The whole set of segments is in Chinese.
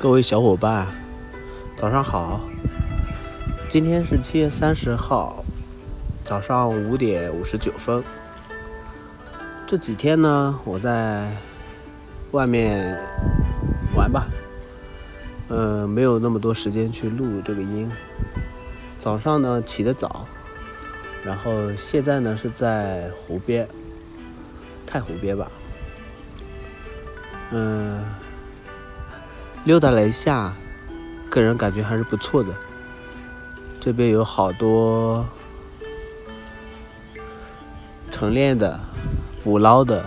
各位小伙伴，早上好！今天是七月三十号，早上五点五十九分。这几天呢，我在外面玩吧，嗯，没有那么多时间去录这个音。早上呢起得早，然后现在呢是在湖边，太湖边吧，嗯。溜达了一下，个人感觉还是不错的。这边有好多晨练的、捕捞的，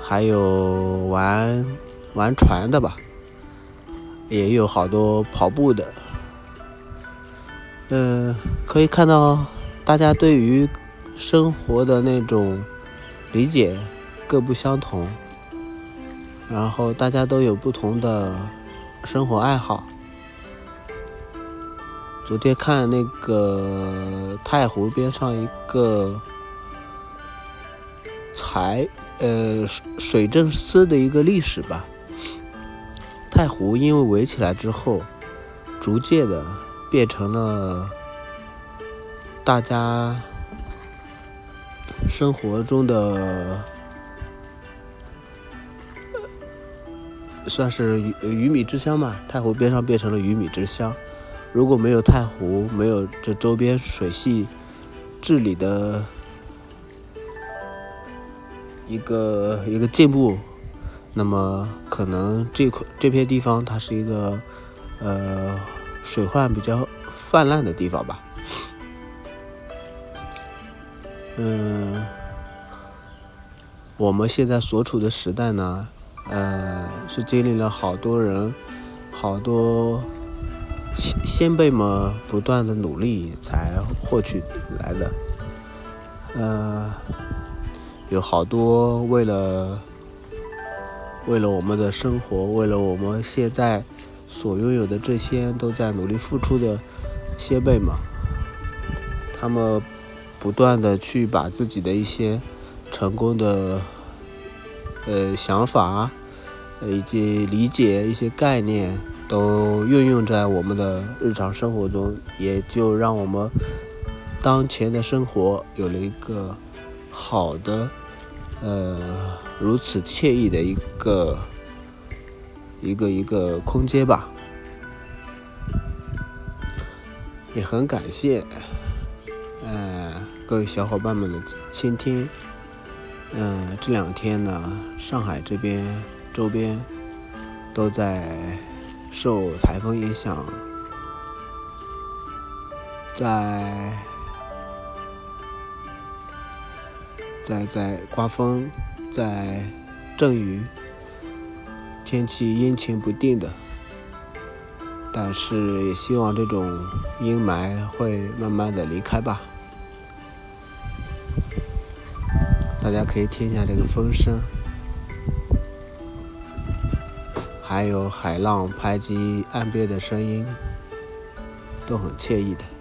还有玩玩船的吧，也有好多跑步的。嗯，可以看到大家对于生活的那种理解各不相同。然后大家都有不同的生活爱好。昨天看那个太湖边上一个财呃水政司的一个历史吧。太湖因为围起来之后，逐渐的变成了大家生活中的。算是鱼鱼米之乡嘛，太湖边上变成了鱼米之乡。如果没有太湖，没有这周边水系治理的一个一个进步，那么可能这块这片地方它是一个呃水患比较泛滥的地方吧。嗯，我们现在所处的时代呢？呃，是经历了好多人，好多先先辈们不断的努力才获取来的。呃，有好多为了为了我们的生活，为了我们现在所拥有的这些都在努力付出的先辈们，他们不断的去把自己的一些成功的。呃，想法，呃以及理解一些概念，都运用在我们的日常生活中，也就让我们当前的生活有了一个好的，呃，如此惬意的一个一个一个空间吧。也很感谢，呃，各位小伙伴们的倾听。嗯，这两天呢，上海这边周边都在受台风影响，在在在刮风，在阵雨，天气阴晴不定的，但是也希望这种阴霾会慢慢的离开吧。大家可以听一下这个风声，还有海浪拍击岸边的声音，都很惬意的。